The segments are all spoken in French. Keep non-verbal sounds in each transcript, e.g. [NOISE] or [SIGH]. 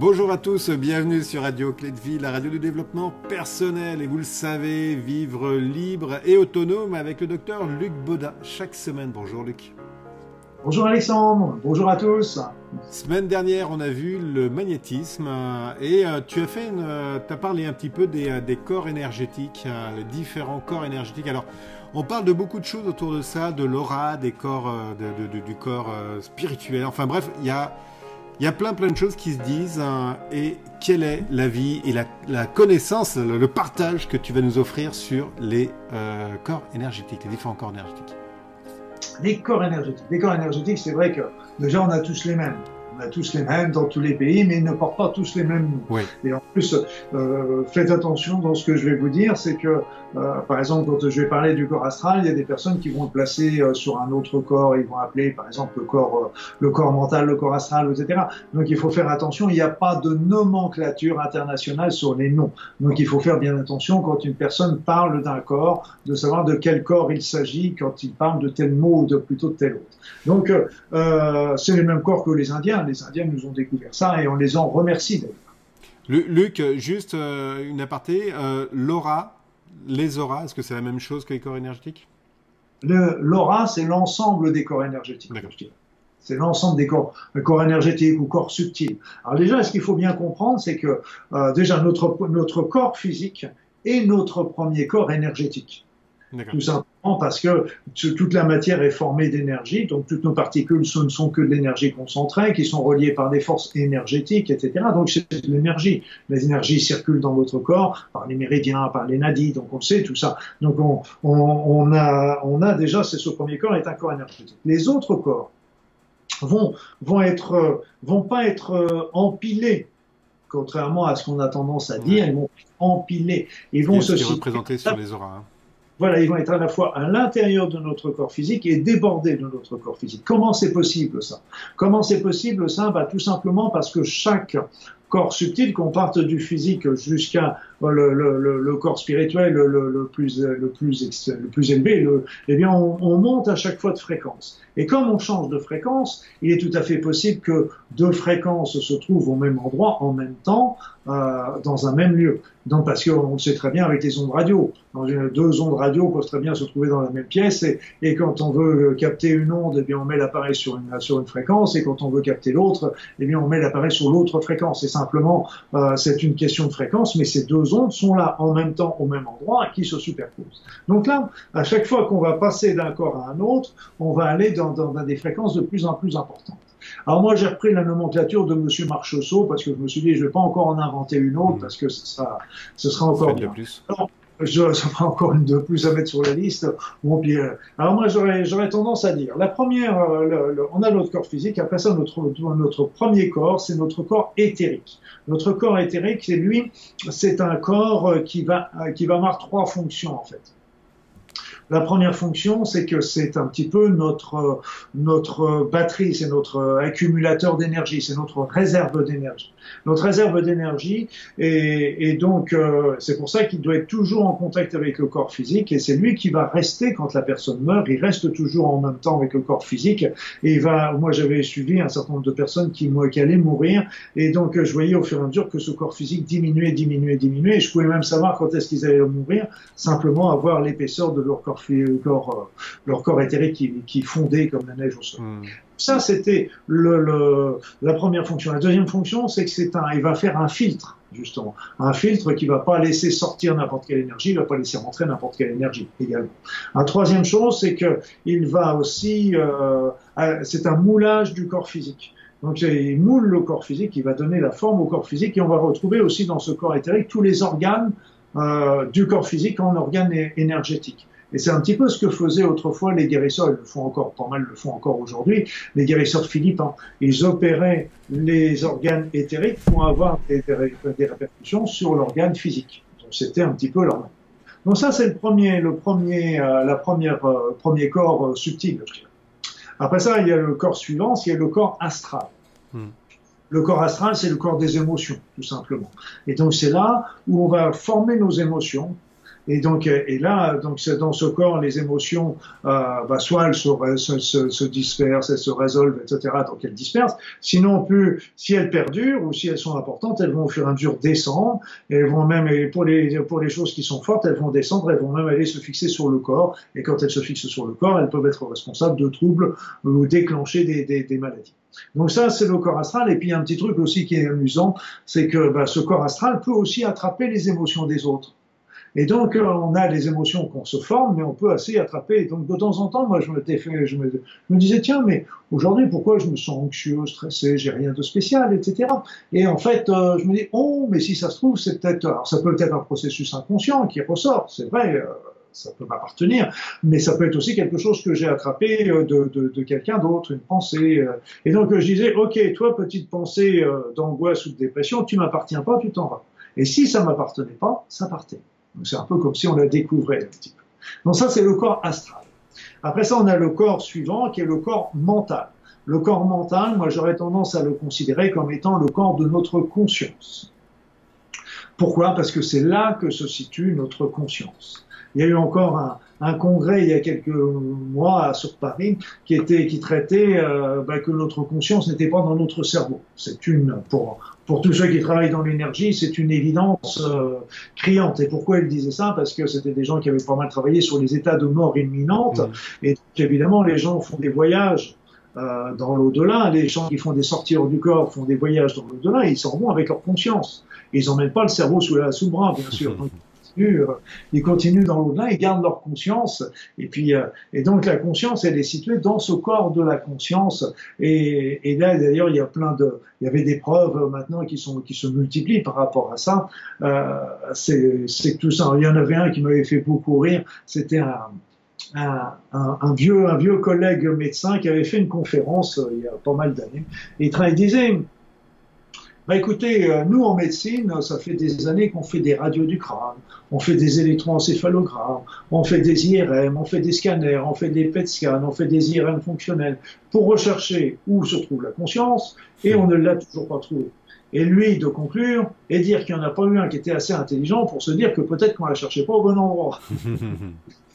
Bonjour à tous, bienvenue sur Radio Clé de Vie, la radio du développement personnel. Et vous le savez, vivre libre et autonome avec le docteur Luc Baudin chaque semaine. Bonjour Luc. Bonjour Alexandre, bonjour à tous. Semaine dernière, on a vu le magnétisme euh, et euh, tu as fait une, euh, as parlé un petit peu des, corps énergétiques, les différents corps énergétiques. Alors, on parle de beaucoup de choses autour de ça, de l'aura, des corps, du corps spirituel. Enfin bref, il y a il y a plein plein de choses qui se disent hein, et quelle est la vie et la, connaissance, le, partage que tu vas nous offrir sur les euh, corps énergétiques, les différents corps énergétiques? Les corps énergétiques. Les corps énergétiques, c'est vrai que déjà on a tous les mêmes on a tous les mêmes dans tous les pays, mais ils ne portent pas tous les mêmes noms. Et en plus, euh, faites attention dans ce que je vais vous dire, c'est que, euh, par exemple, quand je vais parler du corps astral, il y a des personnes qui vont le placer euh, sur un autre corps, ils vont appeler, par exemple, le corps, le corps mental, le corps astral, etc. Donc il faut faire attention, il n'y a pas de nomenclature internationale sur les noms. Donc il faut faire bien attention quand une personne parle d'un corps, de savoir de quel corps il s'agit quand il parle de tel mot ou de plutôt de tel autre. Donc c'est les mêmes corps que les Indiens les Indiens nous ont découvert ça et on les en remercie d'ailleurs. Luc, juste euh, une aparté, euh, l'aura, les auras, est-ce que c'est la même chose que les corps énergétiques? L'aura, c'est l'ensemble des corps énergétiques. C'est l'ensemble des corps, corps énergétiques ou corps subtils. Alors déjà, ce qu'il faut bien comprendre, c'est que euh, déjà notre, notre corps physique est notre premier corps énergétique. Tout simplement parce que toute la matière est formée d'énergie, donc toutes nos particules ce ne sont que de l'énergie concentrée, qui sont reliées par des forces énergétiques, etc. Donc c'est de l'énergie. Les énergies circulent dans votre corps par les méridiens, par les nadis, donc on sait tout ça. Donc on, on, a, on a déjà, c'est ce premier corps est un corps énergétique. Les autres corps vont, vont être, vont pas être euh, empilés contrairement à ce qu'on a tendance à dire, ils vont empiler. Ils vont se représenter sur les auras. Hein. Voilà, ils vont être à la fois à l'intérieur de notre corps physique et débordés de notre corps physique. Comment c'est possible ça? Comment c'est possible? Ça bah, Tout simplement parce que chaque corps subtil, qu'on parte du physique jusqu'à le, le, corps spirituel le, plus, le, plus, le plus élevé, eh bien, on, on, monte à chaque fois de fréquence. Et comme on change de fréquence, il est tout à fait possible que deux fréquences se trouvent au même endroit en même temps, euh, dans un même lieu. Donc, parce qu'on le sait très bien avec les ondes radio. Deux ondes radio peuvent très bien se trouver dans la même pièce, et, et quand on veut capter une onde, eh bien, on met l'appareil sur une, sur une fréquence, et quand on veut capter l'autre, eh on met l'appareil sur l'autre fréquence. Et simplement, euh, c'est une question de fréquence, mais ces deux ondes sont là en même temps au même endroit qui se superposent. Donc là, à chaque fois qu'on va passer d'un corps à un autre, on va aller dans, dans, dans des fréquences de plus en plus importantes. Alors moi, j'ai repris la nomenclature de Monsieur Marcheseau parce que je me suis dit, je vais pas encore en inventer une autre parce que ce sera, ce sera encore bien. plus. Je, ça fera encore une de plus à mettre sur la liste. Bon, puis, euh, alors moi, j'aurais tendance à dire, la première, euh, on a notre corps physique, après ça, notre, notre premier corps, c'est notre corps éthérique. Notre corps éthérique, c'est lui, c'est un corps euh, qui va, qui va avoir trois fonctions en fait. La première fonction, c'est que c'est un petit peu notre, notre batterie, c'est notre accumulateur d'énergie, c'est notre réserve d'énergie. Notre réserve d'énergie, et, donc euh, c'est pour ça qu'il doit être toujours en contact avec le corps physique, et c'est lui qui va rester quand la personne meurt, il reste toujours en même temps avec le corps physique, et il va, moi j'avais suivi un certain nombre de personnes qui, qui allaient mourir, et donc je voyais au fur et à mesure que ce corps physique diminuait, diminuait, diminuait, et je pouvais même savoir quand est-ce qu'ils allaient mourir, simplement avoir l'épaisseur de leur corps corps, euh, leur corps éthérique qui, qui fondait comme la neige au sol. Hmm. Ça, c'était le, la première fonction. La deuxième fonction, c'est que c'est un, il va faire un filtre, justement. Un filtre qui va pas laisser sortir n'importe quelle énergie, il va pas laisser rentrer n'importe quelle énergie, également. La troisième chose, c'est que il va aussi, euh, c'est un moulage du corps physique. Donc il moule le corps physique, il va donner la forme au corps physique, et on va retrouver aussi dans ce corps éthérique tous les organes euh, du corps physique en organes énergétiques. Et c'est un petit peu ce que faisaient autrefois les guérisseurs, ils le font encore, pas mal le font encore aujourd'hui, les guérisseurs philippins. Ils opéraient les organes éthériques pour avoir des, répercussions sur l'organe physique. Donc c'était un petit peu leur Donc ça c'est le premier, le premier, euh, la première, euh, premier corps euh, subtil. Après ça, il y a le corps suivant, il y a le corps astral. Hmm. Le corps astral, c'est le corps des émotions, tout simplement. Et donc c'est là où on va former nos émotions, Et donc, et là, donc dans ce corps, les émotions, euh, bah, soit elles se, se, se, dispersent, elles se résolvent, etc. Donc elles dispersent. Sinon, plus si elles perdurent ou si elles sont importantes, elles vont au fur et à mesure descendre. Et elles vont même, pour les pour les choses qui sont fortes, elles vont descendre. Elles vont même aller se fixer sur le corps. Et quand elles se fixent sur le corps, elles peuvent être responsables de troubles ou déclencher des maladies. Donc ça, c'est le corps astral. Et puis un petit truc aussi qui est amusant, c'est que bah, ce corps astral peut aussi attraper les émotions des autres. Et donc, euh, on a les émotions qu'on se forme, mais on peut assez attraper. Donc, de temps en temps, moi, je me, fait, je me, me disais, tiens, mais aujourd'hui, pourquoi je me sens anxieux, stressé, j'ai rien de spécial, etc. Et en fait, euh, je me dis, oh, mais si ça se trouve, c'est peut-être, alors ça peut être un processus inconscient qui ressort, c'est vrai. Euh, ça peut m'appartenir, mais ça peut être aussi quelque chose que j'ai attrapé de, de, de quelqu'un d'autre, une pensée. Et donc je disais, ok, toi, petite pensée d'angoisse ou de dépression, tu m'appartiens pas, tu t'en vas. Et si ça m'appartenait pas, ça partait. C'est un peu comme si on la découvrait un petit peu. Donc ça, c'est le corps astral. Après ça, on a le corps suivant qui est le corps mental. Le corps mental, moi j'aurais tendance à le considérer comme étant le corps de notre conscience. Pourquoi? Parce que c'est là que se situe notre conscience. Il y a eu encore un, un congrès il y a quelques mois sur Paris qui était qui traitait euh, bah, que notre conscience n'était pas dans notre cerveau. C'est une pour pour tous ceux qui travaillent dans l'énergie, c'est une évidence euh, criante. Et pourquoi il disait ça? Parce que c'était des gens qui avaient pas mal travaillé sur les états de mort imminente. Et évidemment, les gens font des voyages euh, dans l'au-delà. Les gens qui font des sorties hors du corps font des voyages dans l'au-delà. Ils s'en vont avec leur conscience. Ils n'emmènent pas le cerveau sous, la, sous le bras, bien sûr. Euh, ils continuent dans l'au-delà, ils gardent leur conscience. Et puis, euh, et donc la conscience, elle est située dans ce corps de la conscience. Et, là, d'ailleurs, il y a plein de, il y avait des preuves maintenant qui se multiplient par rapport à ça. Euh, c'est tout ça. Il y en avait un qui m'avait fait beaucoup rire. C'était un vieux, un vieux collègue médecin qui avait fait une conférence euh, il y a pas mal d'années. Et il disait, bah écoutez, euh, nous en médecine, ça fait des années qu'on fait des radios du crâne, on fait des électroencéphalogrammes, on fait des IRM, on fait des scanners, on fait des PET scans, on fait des IRM fonctionnels pour rechercher où se trouve la conscience et on ne l'a toujours pas trouvé. Et lui de conclure et dire qu'il n'y en a pas eu un qui était assez intelligent pour se dire que peut-être qu'on la cherchait pas au bon endroit. [LAUGHS]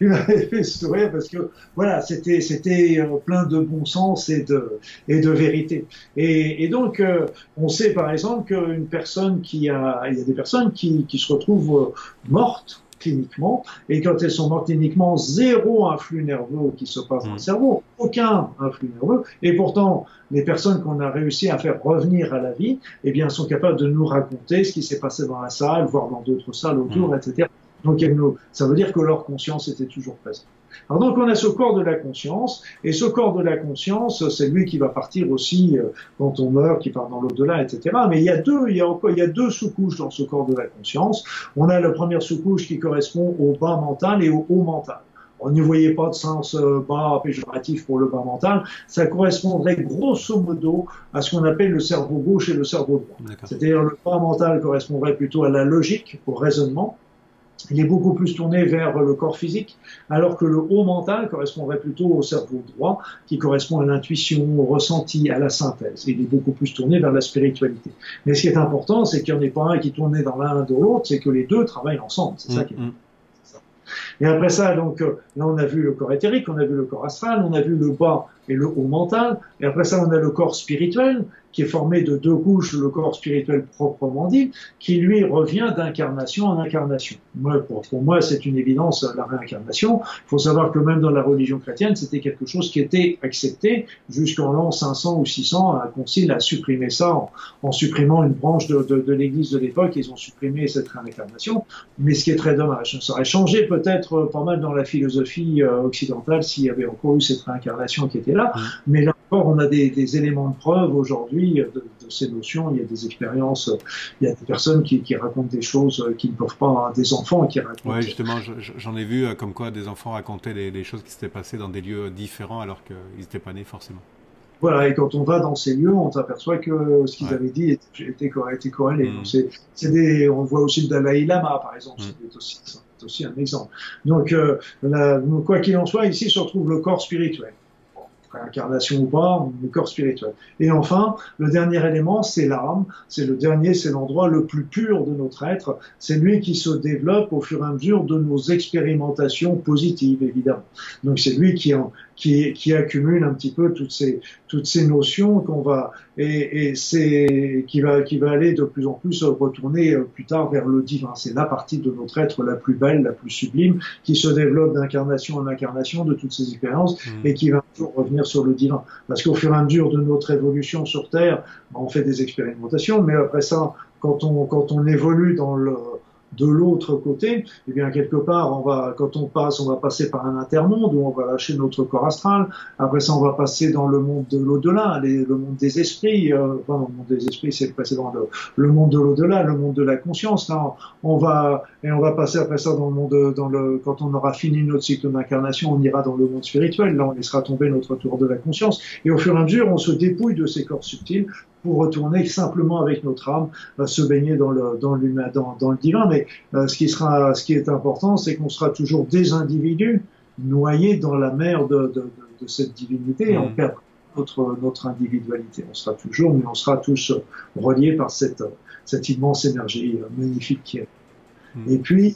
il m'avait fait sourire parce que voilà, c'était c'était plein de bon sens et de et de vérité. Et, et donc euh, on sait par exemple qu'une personne qui a il y a des personnes qui qui se retrouvent euh, mortes cliniquement, et quand elles sont mortes cliniquement, zéro influx nerveux qui se passe dans le mmh. cerveau, aucun influx nerveux, et pourtant, les personnes qu'on a réussi à faire revenir à la vie, eh bien, sont capables de nous raconter ce qui s'est passé dans la salle, voire dans d'autres salles autour, mmh. etc. Donc ça veut dire que leur conscience était toujours présente. Alors donc on a ce corps de la conscience, et ce corps de la conscience, c'est lui qui va partir aussi euh, quand on meurt, qui part dans l'au-delà, etc. Mais il y a deux, il y a encore, il y a deux sous-couches dans ce corps de la conscience. On a la première sous-couche qui correspond au bas mental et au haut mental. On n'y voyait pas de sens euh, bas péjoratif pour le bas mental. Ça correspondrait grosso modo à ce qu'on appelle le cerveau gauche et le cerveau droit. C'est-à-dire le bas mental correspondrait plutôt à la logique, au raisonnement, il est beaucoup plus tourné vers le corps physique, alors que le haut mental correspondrait plutôt au cerveau droit, qui correspond à l'intuition, au ressenti, à la synthèse. Il est beaucoup plus tourné vers la spiritualité. Mais ce qui est important, c'est qu'il n'y en ait pas un qui tourne dans l'un de l'autre, c'est que les deux travaillent ensemble. C'est ça qui est mm, mm. Et après ça, donc, euh, là, on a vu le corps éthérique, on a vu le corps astral, on a vu le bas et le haut mental. Et après ça, on a le corps spirituel, qui est formé de deux couches, le corps spirituel proprement dit, qui lui revient d'incarnation en incarnation. Moi, pour, moi, c'est une évidence, la réincarnation. Il faut savoir que même dans la religion chrétienne, c'était quelque chose qui était accepté jusqu'en l'an 500 ou 600. Un concile a supprimé ça en, supprimant une branche de, de, de l'église de l'époque. Ils ont supprimé cette réincarnation. Mais ce qui est très dommage, ça aurait changé peut-être pas mal dans la philosophie euh, occidentale s'il y avait encore eu cette réincarnation qui était là. Mmh. Mais là encore, on a des, des éléments de preuve aujourd'hui de, de, ces notions. Il y a des expériences, il y a des personnes qui, qui racontent des choses qui ne peuvent pas, des enfants qui racontent. Oui, justement, j'en ai vu euh, comme quoi des enfants racontaient des, des choses qui s'étaient passées dans des lieux différents alors qu'ils n'étaient pas nés forcément. Voilà, et quand on va dans ces lieux, on s'aperçoit que ce qu'ils ouais. avaient dit était, était, était corrélé. Mm. C'est des, on voit aussi le Dalai Lama, par exemple, mm. c'est aussi, aussi, un exemple. Donc, euh, la, quoi qu'il en soit, ici se retrouve le corps spirituel. Réincarnation ou pas, le corps spirituel. Et enfin, le dernier élément, c'est l'âme. C'est le dernier, c'est l'endroit le plus pur de notre être. C'est lui qui se développe au fur et à mesure de nos expérimentations positives, évidemment. Donc c'est lui qui, en, qui, qui, accumule un petit peu toutes ces, toutes ces notions qu'on va et, et c'est qui va qui va aller de plus en plus retourner euh, plus tard vers le divin. C'est la partie de notre être la plus belle, la plus sublime, qui se développe d'incarnation en incarnation de toutes ces expériences mmh. et qui va toujours revenir sur le divin. Parce qu'au fur et à mesure de notre évolution sur Terre, on fait des expérimentations, mais après ça, quand on quand on évolue dans le de l'autre côté, eh bien quelque part, on va, quand on passe, on va passer par un intermonde où on va lâcher notre corps astral. Après ça, on va passer dans le monde de l'au-delà, le monde des esprits. Euh, enfin, le monde des esprits, c'est précédent le, le monde de l'au-delà, le monde de la conscience. Là, on va et on va passer après ça dans le monde, dans le, quand on aura fini notre cycle d'incarnation, on ira dans le monde spirituel. Là, on laissera tomber notre tour de la conscience. Et au fur et à mesure, on se dépouille de ces corps subtils pour retourner simplement avec notre âme euh, se baigner dans le dans l'humain dans, dans, le divin mais euh, ce qui sera ce qui est important c'est qu'on sera toujours des individus noyés dans la mer de, de, de, cette divinité et on mmh. perd notre notre individualité on sera toujours mais on sera tous reliés par cette cette immense énergie euh, magnifique qui est mmh. et puis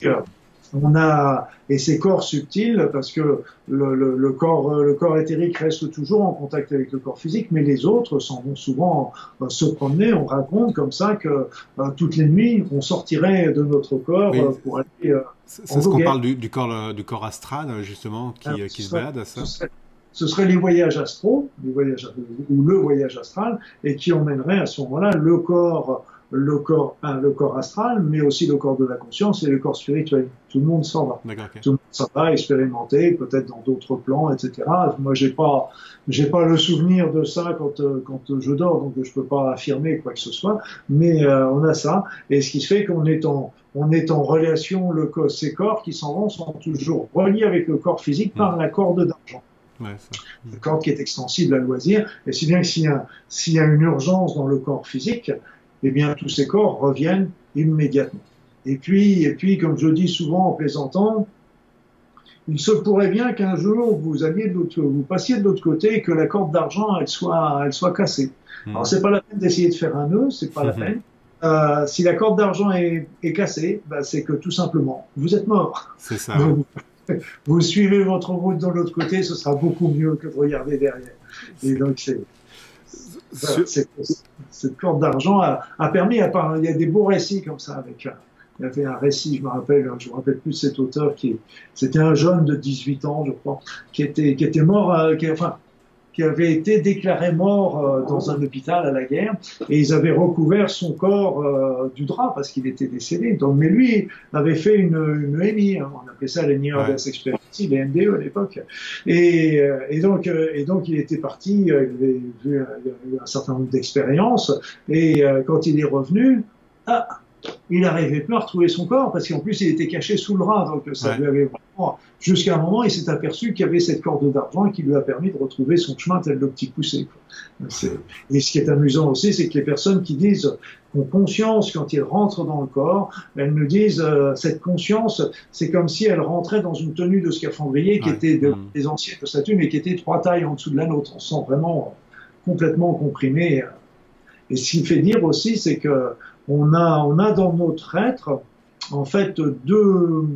on a et ces corps subtils parce que le, le, le, corps le corps éthérique reste toujours en contact avec le corps physique mais les autres s'en vont souvent euh, se promener. On raconte comme ça que euh, toutes les nuits on sortirait de notre corps oui. Euh, pour aller c'est ce qu'on parle du, du, corps du corps astral justement qui, Alors, qui se balade ça ce serait, ce serait les voyages les voyages ou le voyage astral et qui emmènerait à ce moment-là le corps le corps, un, le corps astral, mais aussi le corps de la conscience et le corps spirituel. Tout le monde s'en va. Okay. Tout le monde s'en va expérimenter, peut-être dans d'autres plans, etc. Moi, j'ai pas, j'ai pas le souvenir de ça quand quand je dors, donc je peux pas affirmer quoi que ce soit. Mais euh, on a ça, et ce qui se fait qu'on est en on est en relation, le corps, ces corps qui s'en vont sont toujours reliés avec le corps physique par mmh. la corde d'argent. Ouais, le corps qui est extensible à loisir, et si bien que s'il y, a, s'il y a une urgence dans le corps physique, eh bien tous ces corps reviennent immédiatement. Et puis, et puis, comme je dis souvent en plaisantant, il se pourrait bien qu'un jour vous alliez de vous passiez de l'autre côté et que la corde d'argent elle soit, elle soit cassée. Mmh. Alors c'est pas la peine d'essayer de faire un nœud, c'est pas mmh. la peine. Euh, si la corde d'argent est, est, cassée, bah, c'est que tout simplement vous êtes mort. C'est ça. Vous, vous, suivez votre route de l'autre côté, ce sera beaucoup mieux que de regarder derrière. Et donc c'est cette, cette corde d'argent a, a, permis, à part, il y a des beaux récits comme ça avec, il y avait un récit, je me rappelle, je me rappelle plus cet auteur qui, c'était un jeune de 18 ans, je crois, qui était, qui était mort, euh, qui, enfin, qui avait été déclaré mort euh, dans un hôpital à la guerre et ils avaient recouvert son corps euh, du drap parce qu'il était décédé. Donc, mais lui avait fait une, une EMI, hein, on appelait ça l'ENI ouais. Experience, les MDE à l'époque. Et, euh, et, donc, euh, et donc il était parti, euh, il avait vu un, il un certain nombre d'expériences et euh, quand il est revenu, ah, il n'arrivait plus à retrouver son corps parce qu'en plus il était caché sous le drap, donc ça ouais. lui avait vraiment. Jusqu'à un moment, il s'est aperçu qu'il y avait cette corde d'argent qui lui a permis de retrouver son chemin tel le petit poussé. Et ce qui est amusant aussi, c'est que les personnes qui disent ont conscience quand ils rentrent dans le corps, elles nous disent euh, cette conscience, c'est comme si elles rentraient dans une tenue de scaphandrier qui ouais. était de, mmh. des anciennes de mais qui était trois tailles en dessous de la nôtre. On se sent vraiment complètement comprimé. Et ce qui fait dire aussi, c'est que on a, on a dans notre être, en fait, deux,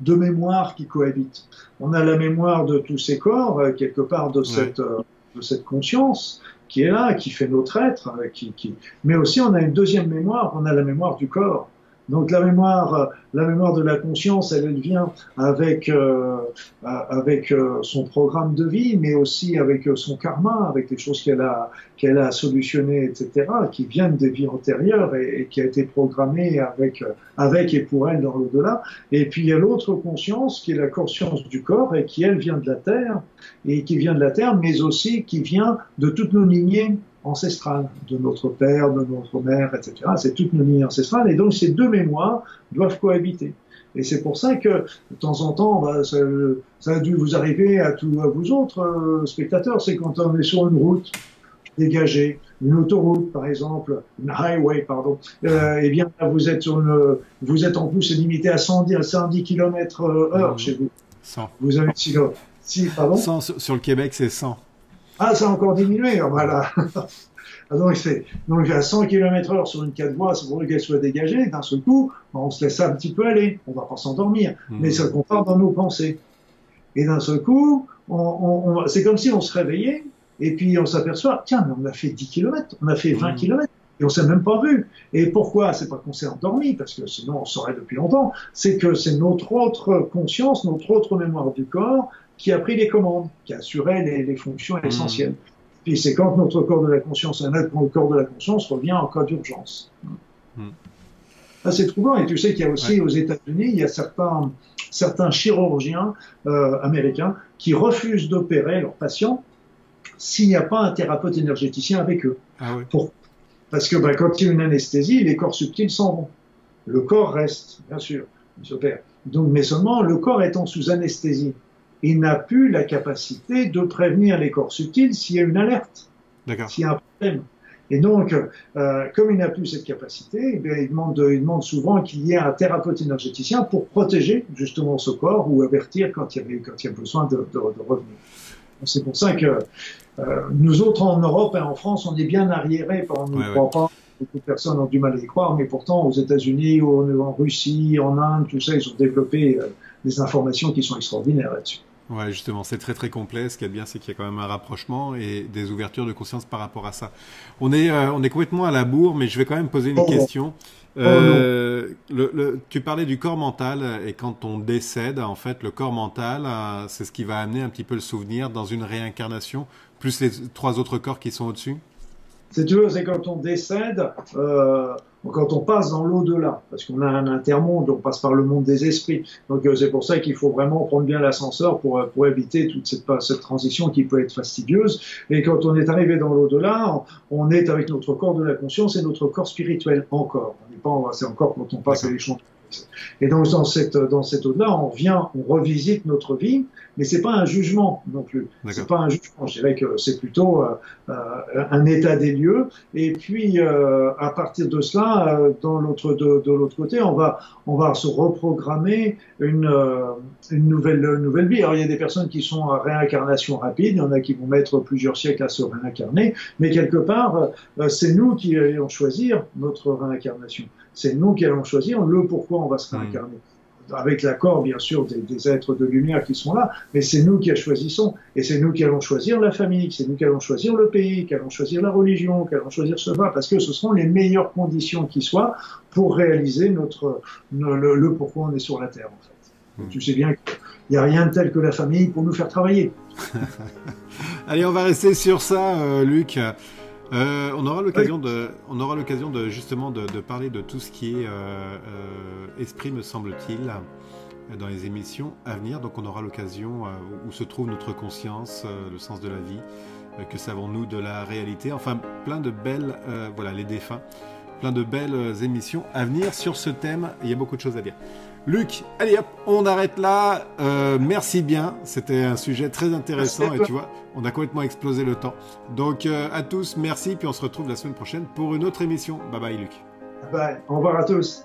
deux mémoires qui cohabitent. On a la mémoire de tous ces corps, euh, quelque part de, ouais. cette, euh, de cette conscience qui est là, qui fait notre être, euh, qui, qui... mais aussi on a une deuxième mémoire, on a la mémoire du corps. Donc la mémoire, la mémoire de la conscience, elle, elle vient avec euh, avec euh, son programme de vie, mais aussi avec euh, son karma, avec les choses qu'elle a qu'elle a solutionnées, etc., qui viennent des vies antérieures et, et qui a été programmée avec avec et pour elle dans l'au-delà. Et puis il y a l'autre conscience qui est la conscience du corps et qui elle vient de la terre et qui vient de la terre, mais aussi qui vient de toutes nos lignées ancestrale de notre père, de notre mère, etc. C'est toute nos lignes ancestrales. Et donc ces deux mémoires doivent cohabiter. Et c'est pour ça que de temps en temps, bah, ça, ça, a dû vous arriver à tous à vous autres euh, spectateurs, c'est quand on est sur une route dégagée, une autoroute par exemple, une highway pardon, euh, et eh bien vous êtes sur une, vous êtes en plus limité à 110, à 110 km heure mmh. chez vous. 100. Vous avez Si, pardon? Sur, le Québec, c'est 100. Ah, ça a encore diminué, ah, voilà. [LAUGHS] Ah, donc, donc, à 100 km heure sur une 4 voies, c'est pour qu'elle soit dégagée, d'un seul coup, on se laisse un petit peu aller. On va pas s'endormir, hmm. mais ça compare dans nos pensées. Et d'un seul coup, on, c'est comme si on se réveillait, et puis on s'aperçoit, tiens, mais on a fait 10 km, on a fait 20 km, et on s'est même pas vu. Et pourquoi? C'est pas qu'on s'est endormi, parce que sinon on saurait depuis longtemps. C'est que c'est notre autre conscience, notre autre mémoire du corps qui a pris les commandes, qui a assuré les, fonctions mmh. essentielles. Puis c'est quand notre corps de la conscience, notre corps de la conscience revient en cas d'urgence. Mmh. c'est troublant. Et tu sais qu'il y a aussi aux États-Unis, il y a certains, certains chirurgiens euh, américains qui refusent d'opérer leurs patients s'il n'y a pas un thérapeute énergéticien avec eux. Ah parce que bah, quand il y a une anesthésie, les corps subtils s'en vont. Le corps reste, bien sûr, il s'opère. Donc, mais seulement le corps étant sous anesthésie, il n'a plus la capacité de prévenir les corps subtils s'il y a une alerte, s'il y a un problème. Et donc, euh, comme il n'a plus cette capacité, eh il, demande, il, demande, souvent qu'il y ait un thérapeute énergéticien pour protéger justement ce corps ou avertir quand il y a, quand il y a besoin de, de, de revenir. C'est pour ça que euh, nous autres en Europe et en France, on est bien arriérés, on ne croit pas. Beaucoup de personnes ont du mal à y croire, mais pourtant aux États-Unis, en Russie, en Inde, tout ça, ils ont développé euh, des informations qui sont extraordinaires là-dessus. Ouais, justement, c'est très très complet. Ce qui est bien, c'est qu'il y a quand même un rapprochement et des ouvertures de conscience par rapport à ça. On est, euh, on est complètement à la bourre, mais je vais quand même poser une oh, question. Oh, euh, le, le, tu parlais du corps mental et quand on décède, en fait, le corps mental, euh, c'est ce qui va amener un petit peu le souvenir dans une réincarnation, plus les trois autres corps qui sont au-dessus? Si tu veux, c'est quand on décède, euh, quand on passe dans l'au-delà, parce qu'on a un intermonde, on passe par le monde des esprits. Donc euh, c'est pour ça qu'il faut vraiment prendre bien l'ascenseur pour, euh, pour éviter toute cette, cette transition qui peut être fastidieuse. Et quand on est arrivé dans l'au-delà, on, est avec notre corps de la conscience et notre corps spirituel encore. On n'est pas, c'est encore quand on passe à l'échelon et donc dans cette dans cette au-delà, on vient, on revisite notre vie, mais c'est pas un jugement non plus. C'est pas un jugement. Je dirais que c'est plutôt euh, euh, un état des lieux. Et puis euh, à partir de cela, euh, dans l'autre de, de l'autre côté, on va on va se reprogrammer une une nouvelle une nouvelle vie. Alors il y a des personnes qui sont à réincarnation rapide, il y en a qui vont mettre plusieurs siècles à se réincarner, mais quelque part, c'est nous qui allons choisir notre réincarnation. C'est nous qui allons choisir le pourquoi on va se réincarner. Avec l'accord, bien sûr, des, êtres de lumière qui sont là, mais c'est nous qui choisissons. Et c'est nous qui allons choisir la famille, c'est nous qui allons choisir le pays, qui allons choisir la religion, qui allons choisir ce va, parce que ce seront les meilleures conditions qui soient pour réaliser notre, le, pourquoi on est sur la Terre, en fait. Hmm. Tu sais bien qu'il n'y a rien de tel que la famille pour nous faire travailler. [LAUGHS] Allez, on va rester sur ça, euh, Luc. Euh, on aura l'occasion de, on aura l'occasion de justement de, parler de tout ce qui est euh, euh, esprit, me semble-t-il, dans les émissions à venir. Donc, on aura l'occasion où se trouve notre conscience, le sens de la vie, que savons-nous de la réalité. Enfin, plein de belles, voilà, les défunts, plein de belles émissions à venir sur ce thème. Il y a beaucoup de choses à dire. Luc, allez hop, on arrête là. Euh, merci bien. C'était un sujet très intéressant et tu vois, on a complètement explosé le temps. Donc euh, à tous, merci. Puis on se retrouve la semaine prochaine pour une autre émission. Bye bye, Luc. Bye. Au revoir à tous.